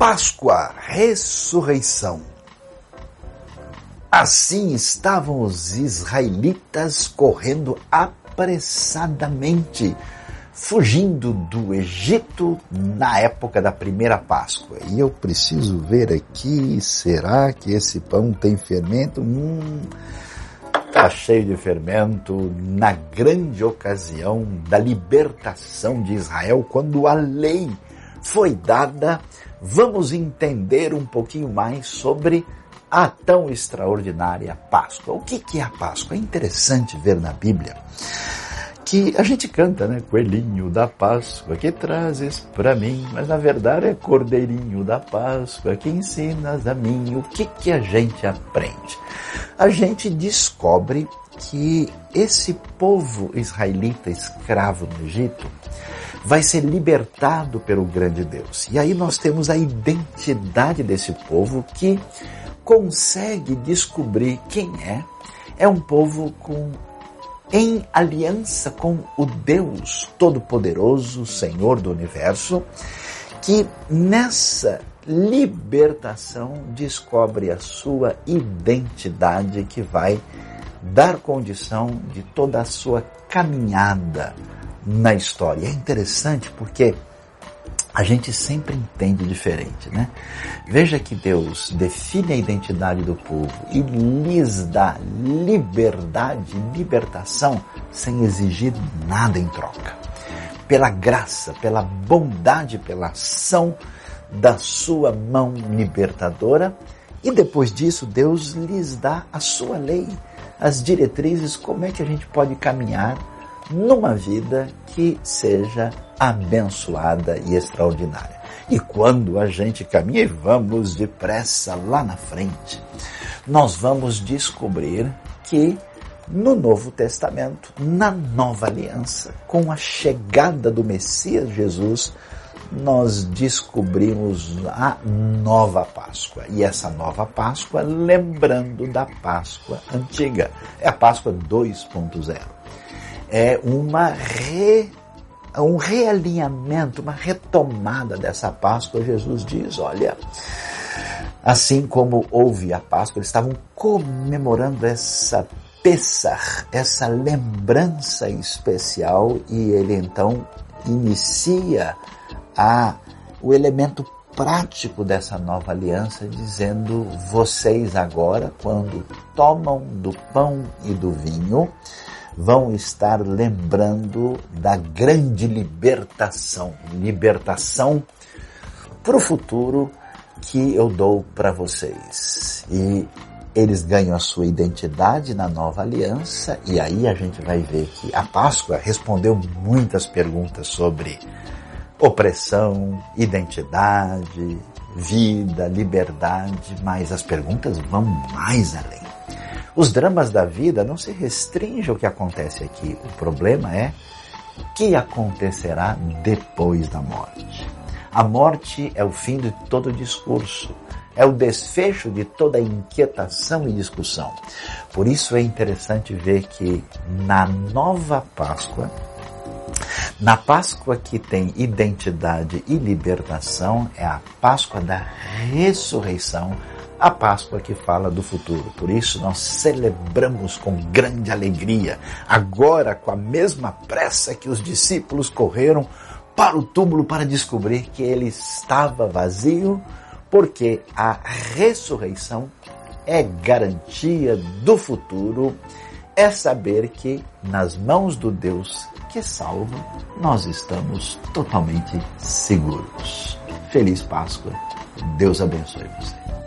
Páscoa, ressurreição. Assim estavam os israelitas correndo apressadamente, fugindo do Egito na época da primeira Páscoa. E eu preciso ver aqui, será que esse pão tem fermento? Hum, está cheio de fermento na grande ocasião da libertação de Israel, quando a lei foi dada. Vamos entender um pouquinho mais sobre a tão extraordinária Páscoa. O que, é a Páscoa? É interessante ver na Bíblia que a gente canta, né? Coelhinho da Páscoa que trazes para mim, mas na verdade é Cordeirinho da Páscoa que ensinas a mim. O que, que a gente aprende? A gente descobre que esse povo israelita escravo no Egito vai ser libertado pelo grande Deus. E aí nós temos a identidade desse povo que consegue descobrir quem é. É um povo com em aliança com o Deus Todo-Poderoso, Senhor do Universo, que nessa libertação descobre a sua identidade que vai dar condição de toda a sua caminhada na história. É interessante porque a gente sempre entende diferente, né? Veja que Deus define a identidade do povo e lhes dá liberdade, libertação, sem exigir nada em troca. Pela graça, pela bondade, pela ação da sua mão libertadora, e depois disso Deus lhes dá a sua lei, as diretrizes, como é que a gente pode caminhar numa vida que seja abençoada e extraordinária. E quando a gente caminha e vamos depressa lá na frente, nós vamos descobrir que no Novo Testamento, na nova aliança, com a chegada do Messias Jesus, nós descobrimos a nova Páscoa. E essa nova Páscoa, lembrando da Páscoa antiga, é a Páscoa 2.0. É uma re um realinhamento, uma retomada dessa Páscoa, Jesus diz: olha, assim como houve a Páscoa, eles estavam comemorando essa Pessah, essa lembrança especial, e ele então inicia a, o elemento prático dessa nova aliança, dizendo: vocês agora, quando tomam do pão e do vinho, vão estar lembrando da grande libertação, libertação para o futuro que eu dou para vocês. E eles ganham a sua identidade na nova aliança, e aí a gente vai ver que a Páscoa respondeu muitas perguntas sobre opressão, identidade, vida, liberdade, mas as perguntas vão mais além. Os dramas da vida não se restringem ao que acontece aqui. O problema é o que acontecerá depois da morte. A morte é o fim de todo discurso, é o desfecho de toda inquietação e discussão. Por isso é interessante ver que na nova Páscoa, na Páscoa que tem identidade e libertação, é a Páscoa da ressurreição, a Páscoa que fala do futuro. Por isso nós celebramos com grande alegria, agora com a mesma pressa que os discípulos correram para o túmulo para descobrir que ele estava vazio, porque a ressurreição é garantia do futuro, é saber que nas mãos do Deus que salva, nós estamos totalmente seguros. Feliz Páscoa. Deus abençoe você.